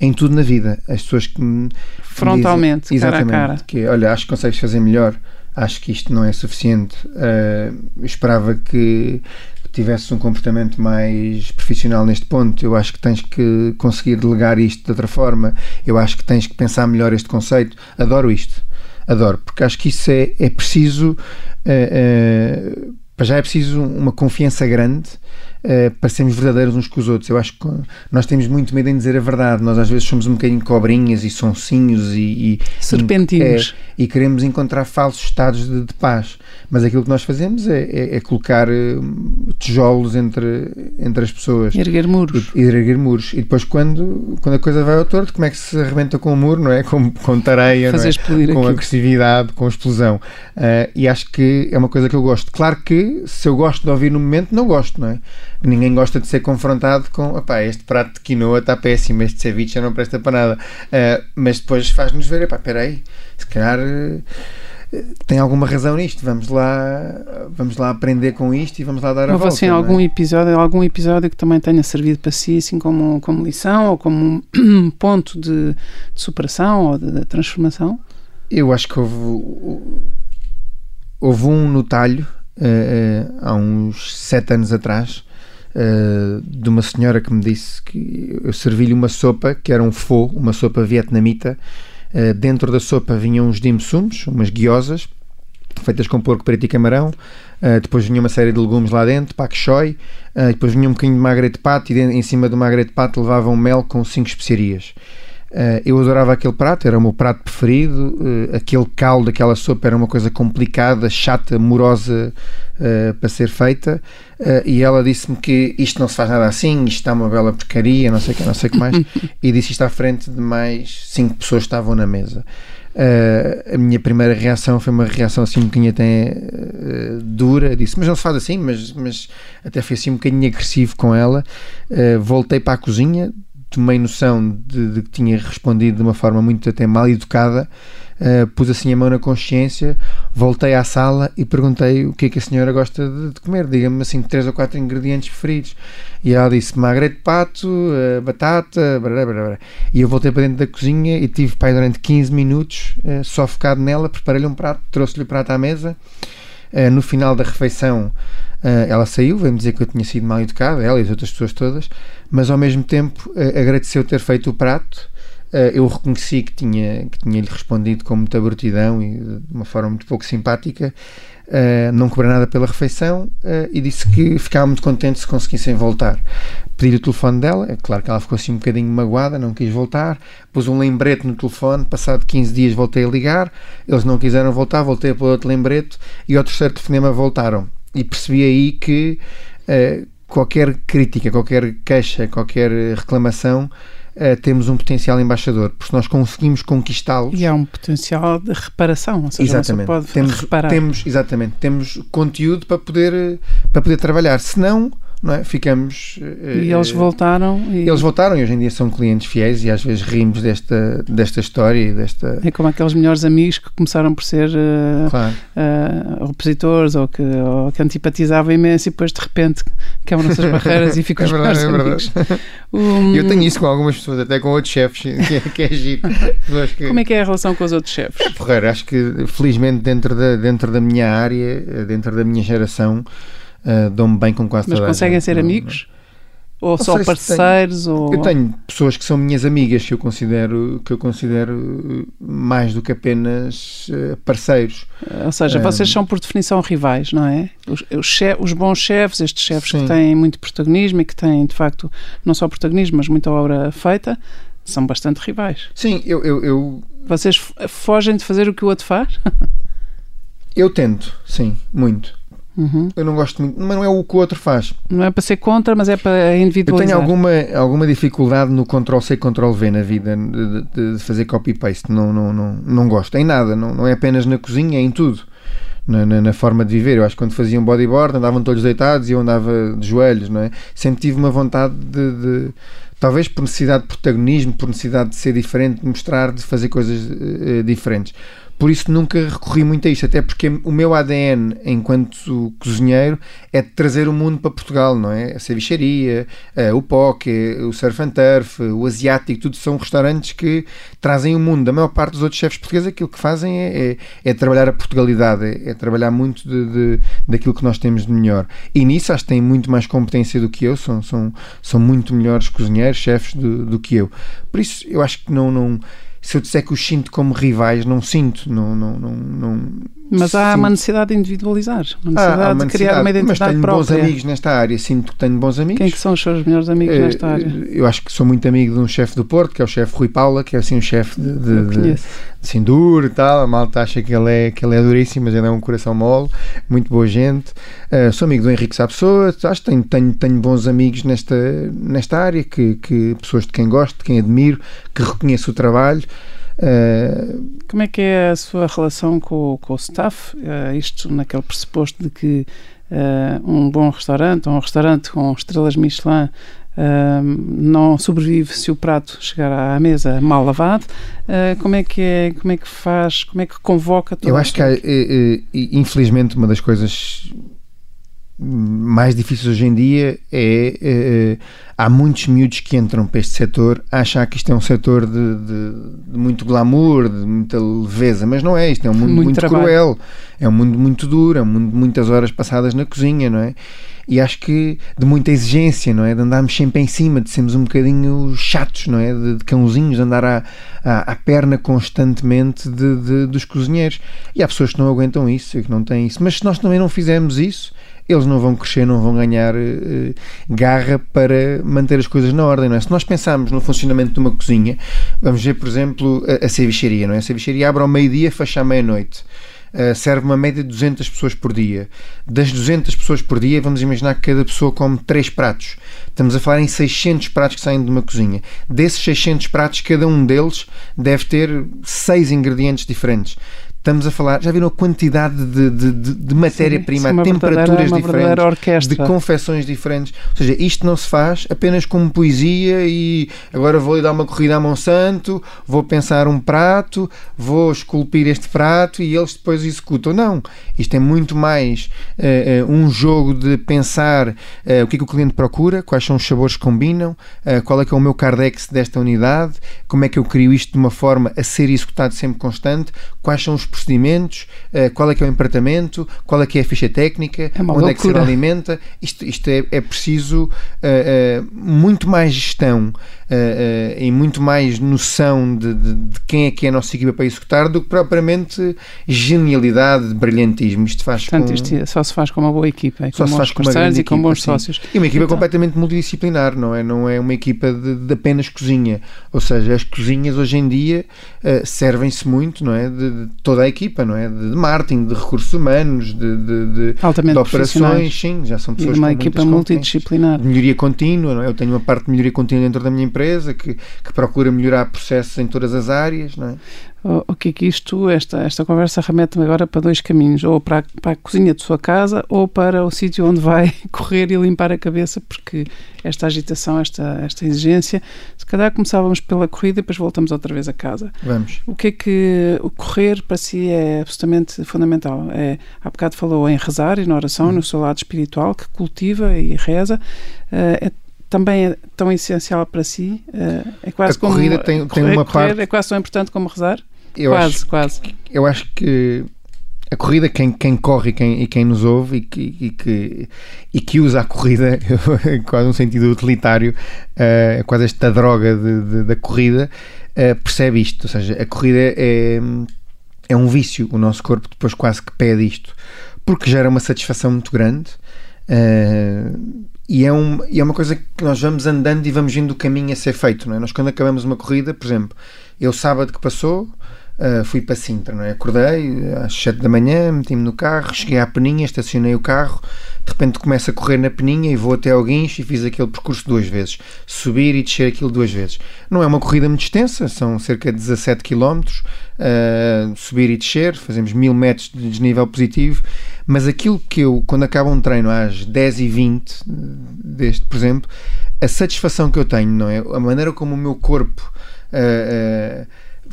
em tudo na vida. As pessoas que me frontalmente, dizem, cara exatamente, a cara. Que, olha, acho que consegues fazer melhor, acho que isto não é suficiente. Uh, esperava que tivesse um comportamento mais profissional neste ponto. Eu acho que tens que conseguir delegar isto de outra forma. Eu acho que tens que pensar melhor este conceito. Adoro isto. Adoro, porque acho que isso é, é preciso. Uh, uh, já é preciso uma confiança grande uh, para sermos verdadeiros uns com os outros. Eu acho que nós temos muito medo em dizer a verdade. Nós às vezes somos um bocadinho cobrinhas e sonsinhos e, e serpentinos e, é, e, queremos encontrar falsos estados de, de, paz. Mas aquilo que nós fazemos é, é, é colocar uh, tijolos entre, entre as pessoas. Erguer muros. E, e, erguer muros. E depois, quando, quando a coisa vai ao torto, como é que se arrebenta com o muro, não é? Com, com tareia, Fazer é? explodir com aquilo. agressividade, com explosão. Uh, e acho que é uma coisa que eu gosto. Claro que se eu gosto de ouvir no momento, não gosto, não é? Ninguém gosta de ser confrontado com opá, este prato de quinoa está péssimo, este ceviche não presta para nada. Uh, mas depois faz-nos ver, epá, peraí, se calhar uh, tem alguma razão nisto, vamos lá, vamos lá aprender com isto e vamos lá dar a Houve, volta. assim, algum é? episódio, algum episódio que também tenha servido para si, assim como, como lição ou como um ponto de, de superação ou de, de transformação? Eu acho que houve, houve um no talho uh, há uns sete anos atrás uh, de uma senhora que me disse que eu servi-lhe uma sopa que era um pho, uma sopa vietnamita. Uh, dentro da sopa vinham uns dim sums, umas guiosas, feitas com porco preto e camarão. Uh, depois vinha uma série de legumes lá dentro, pak choi. Uh, depois vinha um bocadinho de magre de pato e em cima do magre de pato levavam mel com cinco especiarias. Uh, eu adorava aquele prato, era o meu prato preferido. Uh, aquele caldo, aquela sopa era uma coisa complicada, chata, morosa uh, para ser feita. e ela disse-me que isto não se faz nada assim, isto está uma bela porcaria, não sei o que, não sei o que mais. e disse isto à frente de mais cinco pessoas que estavam na mesa. a minha primeira reação foi uma reação assim um bocadinho até dura. Disse, mas não se faz assim, mas, mas até foi assim um bocadinho agressivo com ela. voltei para a cozinha tomei noção de, de, que tinha respondido de uma forma muito até mal educada, uh, pus assim a mão na consciência, voltei à sala e perguntei o que é que a senhora gosta de, de comer, diga-me assim três ou quatro ingredientes preferidos. E ela disse magre de pato, uh, batata, blá, blá, blá, e eu voltei para dentro da cozinha e tive pai durante 15 minutos uh, só focado nela, preparei-lhe um prato, trouxe-lhe o prato à mesa. no final da refeição, ela saiu, veio-me dizer que eu tinha sido mal educado, ela e as outras pessoas todas, mas ao mesmo tempo uh, agradeceu ter feito o prato. Uh, eu reconheci que tinha, que tinha lhe respondido com muita brutidão e de uma forma muito pouco simpática. não cobrar nada pela refeição e disse que ficava muito contente se conseguissem voltar. Pedi o telefone dela, é claro que ela ficou assim um bocadinho magoada, não quis voltar, pus um lembrete no telefone, passado 15 dias voltei a ligar, eles não quiseram voltar, voltei pôr outro lembrete e ao terceiro telefonema voltaram. E percebi aí que uh, qualquer crítica, qualquer queixa, qualquer reclamação uh, temos um potencial embaixador, porque nós conseguimos conquistá-los. E há um potencial de reparação, ou seja, exatamente. pode temos, reparar. Temos, exatamente, temos conteúdo para poder, para poder trabalhar. Se não, não é? Ficamos. E eles uh, voltaram. E... Eles voltaram e hoje em dia são clientes fiéis e às vezes rimos desta, desta história e desta. É como aqueles melhores amigos que começaram por ser uh, Claro. uh, opositores ou que, ou que antipatizavam imenso e depois de repente quebram-se as barreiras e ficam É verdade, é amigos. verdade. Um, Eu tenho isso com algumas pessoas, até com outros chefes, que é, que é giro. Que- Como é que é a relação com os outros chefes? Porreiro, acho que felizmente dentro da, dentro da minha área, eh, dentro da minha geração, uh, dou-me bem com quase Mas toda conseguem ser Não- amigos? Ou Não só parceiros? Ou... Eu tenho pessoas que são minhas amigas que eu considero que eu considero eh, mais do que apenas eh, parceiros. Ou seja, Um, vocês são por definição rivais, não é? Os, os, che- os bons chefes, estes chefes que têm muito protagonismo e que têm, de facto, não só protagonismo, mas muita obra feita, são bastante rivais. Sim, eu, eu, eu, Vocês fogem de fazer o que o outro faz? eu tento, sim, muito. Uhum. Eu não gosto muito, mas não é o que o outro faz. Não é para ser contra, mas é para Eu individualizar. tenho alguma, alguma dificuldade no Ctrl-C, Ctrl-V na vida, de, de- fazer copy-paste. Não, não, não, não gosto em nada, não, não é apenas na cozinha, é em tudo. Na, na- na forma de viver. Eu acho que quando faziam bodyboard andavam todos deitados e eu andava de joelhos, não é? Sempre tive uma vontade de, de- talvez por necessidade de protagonismo, por necessidade de ser diferente, de mostrar, de fazer coisas eh, diferentes. Por isso nunca recorri muito a isto, até porque o meu ADN enquanto cozinheiro é de trazer o mundo para Portugal, não é? A cevicharia, o poke, o surf and turf, o asiático, tudo são restaurantes que trazem o mundo. A maior parte dos outros chefes portugueses aquilo que fazem é, é, é trabalhar a Portugalidade, é, é trabalhar muito de, de- daquilo que nós temos de melhor. E nisso acho que têm muito mais competência do que eu, são, são, são muito melhores cozinheiros, chefes do, do que eu. Por isso eu acho que não. não se eu disser que os sinto como rivais, não sinto, não, não, não, não Mas há sinto- uma necessidade de individualizar, uma necessidade há uma de criar uma necessidade, identidade Mas tenho bons própria. amigos nesta área, sinto que tenho bons amigos. Quem é que são os seus melhores amigos Eh, nesta área? Eu acho que sou muito amigo de um chefe do Porto, que é o chefe Rui Paula, que é assim um chefe de, de, de, de Sindur e tal. A malta acha que ele é, que ele é duríssimo, mas ele é um coração mole, muito boa gente. Eh, sou amigo do Henrique Sá Pessoa, acho que tenho, tenho, tenho bons amigos nesta, nesta área, que, que pessoas de quem gosto, de quem admiro, que reconheço o trabalho. Eh, Como é que é a sua relação com, o- com o staff? Eh, isto naquele pressuposto de que eh, um bom restaurante, ou um restaurante com estrelas Michelin, não sobrevive se o prato chegar à mesa mal lavado. Como é que é, como é que faz, como é que convoca Eu acho que, há, infelizmente, uma das coisas mais difíceis hoje em dia é eh, há muitos miúdos que entram para este setor a achar que isto é um setor de, de- de muito glamour, de muita leveza, mas não é. Isto é um mundo Muito muito, cruel, é um mundo muito duro, é um mundo de muitas horas passadas na cozinha, não é? E acho que de muita exigência, não é? De andarmos sempre em cima, de sermos um bocadinho chatos, não é? De, de cãozinhos, de andar à, à, à perna constantemente dos cozinheiros. E há pessoas que não aguentam isso e que não têm isso. Mas se nós também não fizermos isso, eles não vão crescer, não vão ganhar eh, garra para manter as coisas na ordem, não é? Se nós pensarmos no funcionamento de uma cozinha, vamos ver, por exemplo, a, a não é? A cevicharia abre ao meio-dia, fecha à meia-noite. Uh, serve uma média de 200 pessoas por dia. Das 200 pessoas por dia, vamos imaginar que cada pessoa come 3 pratos. Estamos a falar em 600 pratos que saem de uma cozinha. Desses 600 pratos, cada um deles deve ter 6 ingredientes diferentes. Estamos a falar, já viram a quantidade de, de, de- de matéria-prima, temperaturas diferentes, de confecções diferentes. Ou seja, isto não se faz apenas como poesia e agora vou dar uma corrida a Monsanto, vou pensar um prato, vou esculpir este prato e eles depois executam. Não, isto é muito mais eh, eh, um jogo de pensar eh, o que é que o cliente procura, quais são os sabores que combinam, qual é que é o meu cardex desta unidade, como é que eu crio isto de uma forma a ser executado sempre constante, quais são os procedimentos, eh, qual é que é o empratamento, qual é que é a ficha técnica, É onde é que se loucura. alimenta. Isto, isto é, é preciso eh, eh, muito mais gestão uh, em muito mais noção de, de, de, quem é que é a nossa equipa para executar do que propriamente genialidade, brilhantismo. Isto faz Portanto, com... isto só se faz com uma boa equipa, com bons parceiros e com bons sim. sócios. E uma equipa então... completamente multidisciplinar, não é? Não é uma equipa de, de apenas cozinha. Ou seja, as cozinhas hoje em dia uh, servem-se muito, não é? De, toda a equipa, não é? De, marketing, de recursos humanos, de, de, de operações, sim, já são pessoas e uma equipa multidisciplinar. De melhoria contínua, não é? Eu tenho uma parte de melhoria contínua dentro da minha empresa que, que procura melhorar processos em todas as áreas, não é? o que que isto, esta, esta conversa remete-me agora para dois caminhos, ou para a, para a cozinha de sua casa ou para o sítio onde vai correr e limpar a cabeça, porque esta agitação, esta, esta exigência, se calhar começávamos pela corrida e depois voltamos outra vez a casa. Vamos. O que é que o correr para si é absolutamente fundamental? É, há bocado falou em rezar e na oração, hum. no seu lado espiritual, que cultiva e reza. Uh, é também é tão essencial para si? Uh, é quase a corrida como, tem, correr, tem uma correr parte... É quase tão importante como rezar? Eu quase, acho, quase. Eu acho que a corrida, quem, quem corre e quem, e quem nos ouve e que, e que, e que usa a corrida, quase um sentido utilitário, uh, quase esta droga de, de, da corrida, uh, percebe isto. Ou seja, a corrida é, é um vício. O nosso corpo depois quase que pede isto, porque gera uma satisfação muito grande. Uh, e é, um, e é uma coisa que nós vamos andando e vamos vendo o caminho a ser feito. Não é? Nós, quando acabamos uma corrida, por exemplo, eu sábado que passou, Uh, fui para Sintra, não é? Acordei às 7 da manhã, meti-me no carro, cheguei à Peninha, estacionei o carro, de repente começo a correr na Peninha e vou até ao Guincho e fiz aquele percurso duas vezes. Subir e descer aquilo duas vezes. Não é uma corrida muito extensa, são cerca de 17 km, uh, subir e descer, fazemos mil metros de desnível positivo, mas aquilo que eu, quando acaba um treino às 10 e 20 deste, por exemplo, a satisfação que eu tenho, não é? A maneira como o meu corpo... Uh,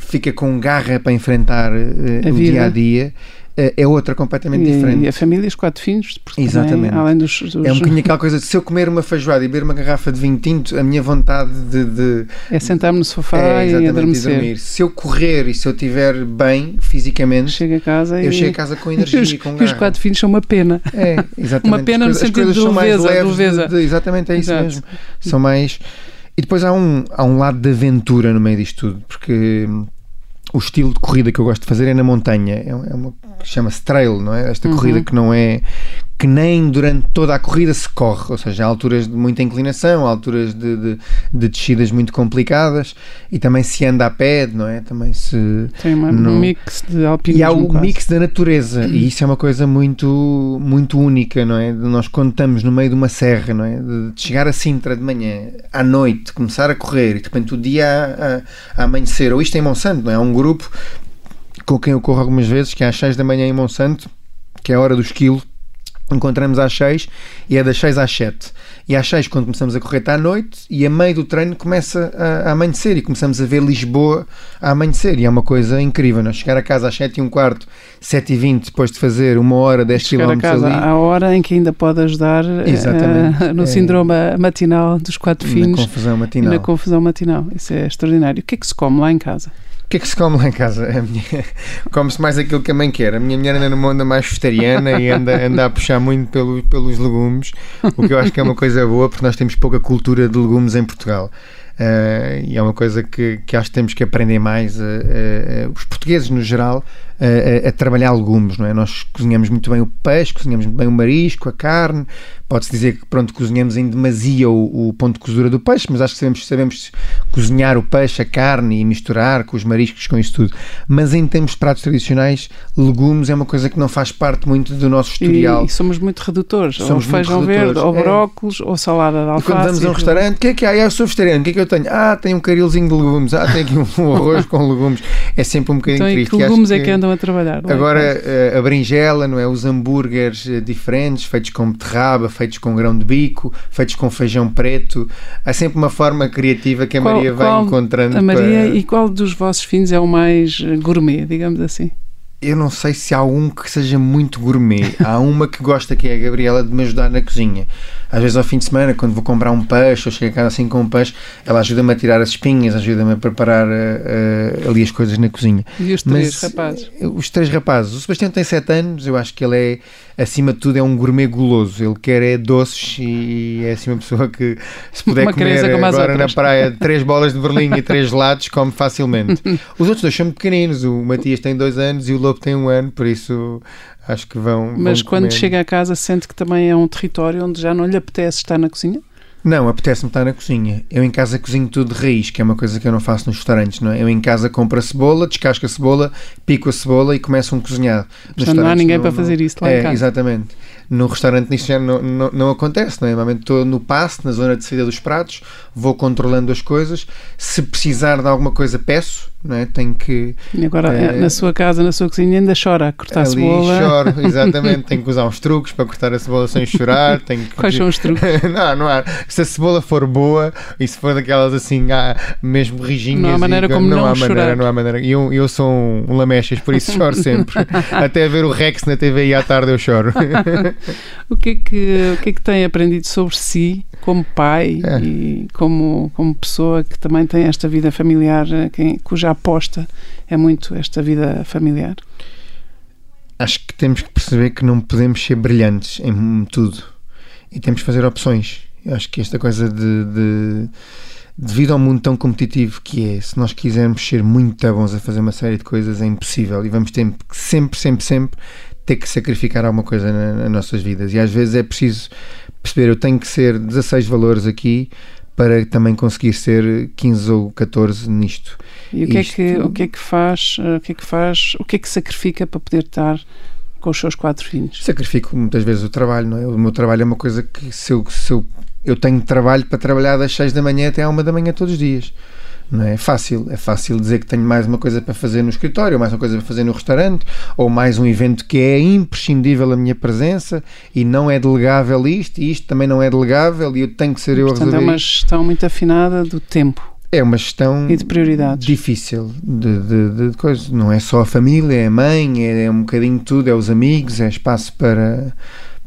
fica com garra para enfrentar uh, o dia a dia uh, é outra completamente e, diferente. E a família, os quatro filhos, porque Exatamente. Também, além dos, dos, É um bocadinho aquela coisa de se eu comer uma feijoada e beber uma garrafa de vinho tinto, a minha vontade de. de é sentar-me no sofá é, e adormecer. dormir. Se eu correr e se eu estiver bem fisicamente, chego a casa eu e... chego a casa com energia e, os, e com garra. E os quatro filhos são uma pena. É, exatamente. uma pena no sentido de leveza. De leveza. De, de, exatamente, é isso Exato. mesmo. São mais. E depois há um, há um lado de aventura no meio disto tudo, porque o estilo de corrida que eu gosto de fazer é na montanha. É, é uma chama-se trail, não é? Esta uhum. corrida que não é que nem durante toda a corrida se corre, ou seja, há alturas de muita inclinação, há alturas de, de, de descidas muito complicadas e também se anda a pé, não é? Também se. Tem um não... mix de alpinismo. E há o quase. mix da natureza, e isso é uma coisa muito, muito única, não é? Nós quando estamos no meio de uma serra, não é? De chegar a Sintra de manhã, à noite, começar a correr e de repente o dia a, a, a amanhecer, ou isto em Monsanto, não é? Há um grupo com quem eu corro algumas vezes, que é às 6 da manhã em Monsanto, que é a hora do esquilo, encontramos às 6 e é das 6 às 7. E às 6, quando começamos a correr, está à noite e a meio do treino começa a, a, amanhecer e começamos a ver Lisboa a amanhecer. E é uma coisa incrível. Nós chegar a casa às 7 e um quarto, 7 e 20, depois de fazer uma hora, 10 chegar km a casa ali. à hora em que ainda pode ajudar uh, no é, síndrome matinal dos quatro filhos. Na confusão matinal. na confusão matinal. Isso é extraordinário. O que é que se come lá em casa? Que é que se come lá em casa? Come-se mais aquilo que a mãe quer. A minha mulher anda numa onda mais vegetariana e anda, anda a puxar muito pelo, pelos legumes, o que eu acho que é uma coisa boa, porque nós temos pouca cultura de legumes em Portugal. Uh, e é uma coisa que, que acho que temos que aprender mais, uh, uh, os portugueses no geral, a, a, trabalhar legumes, não é? Nós cozinhamos muito bem o peixe, cozinhamos muito bem o marisco, a carne, pode-se dizer que pronto, cozinhamos em demasia o, o, ponto de cozura do peixe, mas acho que sabemos, sabemos cozinhar o peixe, a carne e misturar com os mariscos, com isso tudo. Mas em termos de pratos tradicionais, legumes é uma coisa que não faz parte muito do nosso historial. E, e somos muito redutores, somos ou feijão verde, ou é. brócolis, ou salada de alface. E quando vamos a um restaurante, o que é que há? Eu sou vegetariano, o que é que eu tenho? Ah, tenho um carilzinho de legumes, ah, tenho aqui um, arroz com legumes. É sempre um bocadinho então, triste. Que legumes é que andam a trabalhar? Agora, eh, a berinjela, não é? Os hambúrgueres eh, diferentes, feitos com beterraba, feitos com grão de bico, feitos com feijão preto. Há sempre uma forma criativa que a Maria vai encontrando. A Maria, para... e qual dos vossos fins é o mais gourmet, digamos assim? Eu não sei se há um que seja muito gourmet. Há uma que gosta, que é a Gabriela, de me ajudar na cozinha. Às vezes, ao fim de semana, quando vou comprar um peixe, ou chego a casa assim com um peixe, ela ajuda-me a tirar as espinhas, ajuda-me a preparar uh, ali as coisas na cozinha. E os três Mas, rapazes? Os três rapazes. O Sebastião tem sete anos, eu acho que ele é acima de tudo, é um gourmet goloso. Ele quer é doces e é assim uma pessoa que, se puder uma comer agora na praia três bolas de berlim e três lados, come facilmente. Os outros dois são pequeninos. O Matias tem dois anos e o Lobo tem um ano, por isso acho que vão. Mas vão quando comer. chega a casa, sente que também é um território onde já não lhe apetece estar na cozinha? Não, apetece-me estar na cozinha. Eu em casa cozinho tudo de raiz, que é uma coisa que eu não faço nos restaurantes, não é? Eu em casa compro a cebola, descasco a cebola, pico a cebola e começo um cozinhado. Portanto, não há ninguém não, para fazer isso lá é, em casa. Exatamente. No restaurante isto já não, não, não acontece, não é? Normalmente estou no passo, na zona de saída dos pratos, vou controlando as coisas. Se precisar de alguma coisa, peço não é? Tenho que. E agora, é, na sua casa, na sua cozinha, ainda chora a cortar ali a cebola? choro, exatamente. tenho que usar uns truques para cortar a cebola sem chorar. Tenho que... Quais são os truques? não, não há. Se a cebola for boa e se for daquelas assim, ah, mesmo rijinhas. Não há maneira e, como não, não há chorar. maneira, não há maneira. E eu, eu sou um, um lamechas, por isso choro sempre. Até ver o Rex na TV e à tarde eu choro. O, que é que, o que é que tem aprendido sobre si como pai é. e como, como pessoa que também tem esta vida familiar, quem, cuja aposta é muito esta vida familiar? Acho que temos que perceber que não podemos ser brilhantes em tudo e temos que fazer opções. Eu acho que esta coisa de, de devido ao mundo tão competitivo que é, se nós quisermos ser muito bons a fazer uma série de coisas, é impossível e vamos ter sempre, sempre, sempre ter que sacrificar alguma coisa nas nossas vidas. E às vezes é preciso perceber, eu tenho que ser 16 valores aqui para também conseguir ser 15 ou 14 nisto. E o que, Isto... é, que, o que é que faz, o que é que faz, o que é que sacrifica para poder estar com os seus quatro filhos? Sacrifico muitas vezes o trabalho, não é? O meu trabalho é uma coisa que se eu, se eu, eu tenho trabalho para trabalhar das 6 da manhã até à 1 da manhã todos os dias. Não é? é fácil, é fácil dizer que tenho mais uma coisa para fazer no escritório, ou mais uma coisa para fazer no restaurante, ou mais um evento que é imprescindível a minha presença e não é delegável isto, e isto também não é delegável e eu tenho que ser eu Portanto, a resolver. É uma gestão muito afinada do tempo. É uma gestão e de prioridades. difícil de, de, de coisas. Não é só a família, é a mãe, é, é um bocadinho tudo, é os amigos, é espaço para,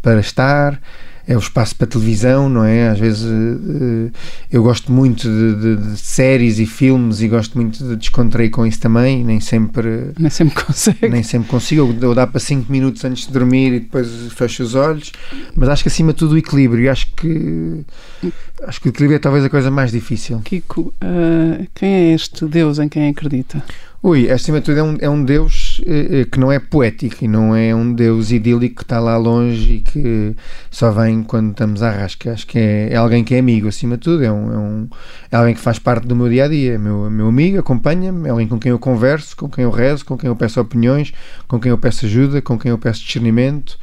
para estar é o espaço para televisão, não é? Às vezes uh, eu gosto muito de, de, de, séries e filmes e gosto muito de descontrair com isso também, nem sempre nem sempre consigo. Nem sempre consigo, eu dá para 5 minutos antes de dormir e depois fecho os olhos, mas acho que acima de tudo o equilíbrio, acho que acho que o equilíbrio é talvez a coisa mais difícil. Kiko, uh, quem é este Deus em quem acredita? Ui, acima de tudo é um, é um Deus eh, que não é poético e não é um Deus idílico que está lá longe e que só vem quando estamos à rasca. Acho que é, é alguém que é amigo, acima de tudo. É, um, é, um, é alguém que faz parte do meu dia a dia. É meu, meu amigo, acompanha-me, é alguém com quem eu converso, com quem eu rezo, com quem eu peço opiniões, com quem eu peço ajuda, com quem eu peço discernimento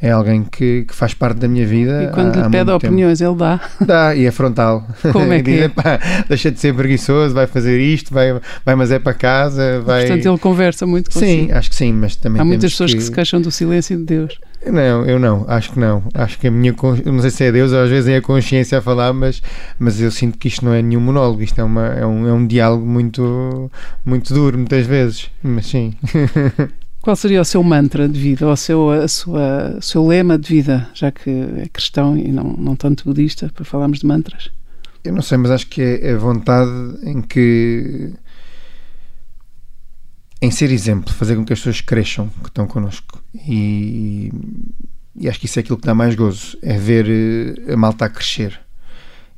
é alguém que, que, faz parte da minha vida. E quando há, lhe pede opiniões, tempo. ele dá? Dá, e é frontal. Como é que diz, é? Pá, deixa de ser preguiçoso, vai fazer isto, vai, vai mas é para casa. Vai... Portanto, ele conversa muito com Sim, acho que sim, mas também Há muitas pessoas que... que... se queixam do silêncio de Deus. Não, eu não, acho que não. Acho que a minha, não sei se é Deus ou às vezes é a consciência a falar, mas, mas eu sinto que isto não é nenhum monólogo, isto é, uma, é, um, é um diálogo muito, muito duro, muitas vezes, mas sim. Qual seria o seu mantra de vida, ou o seu, a sua, o seu lema de vida, já que é cristão e não, não tanto budista, para falarmos de mantras? Eu não sei, mas acho que é a vontade em que. em ser exemplo, fazer com que as pessoas cresçam que estão connosco. E, e acho que isso é aquilo que dá mais gozo, é ver eh, a malta a crescer.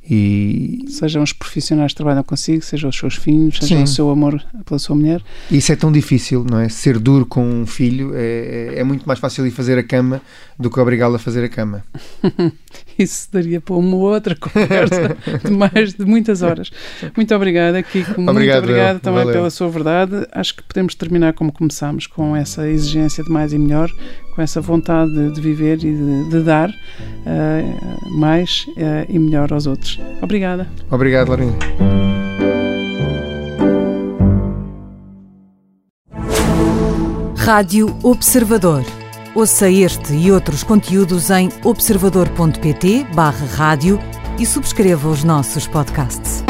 E... Sejam os profissionais que trabalham consigo, sejam os seus filhos, seja Sim. o seu amor pela sua mulher. Isso é tão difícil, não é? Ser duro com um filho é, é muito mais fácil ir fazer a cama do que obrigá-lo a fazer a cama. Isso daria para uma outra conversa de mais de muitas horas. Muito obrigada, Kiko. Muito obrigado, obrigado também Valeu. pela sua verdade. Acho que podemos terminar como começámos, com essa exigência de mais e melhor, com essa vontade de, viver e de, de dar uh, mais uh, e melhor aos outros. Obrigada. Obrigado, Larinha. Rádio Observador. Ouça este e outros conteúdos em observador.pt/barra rádio e subscreva os nossos podcasts.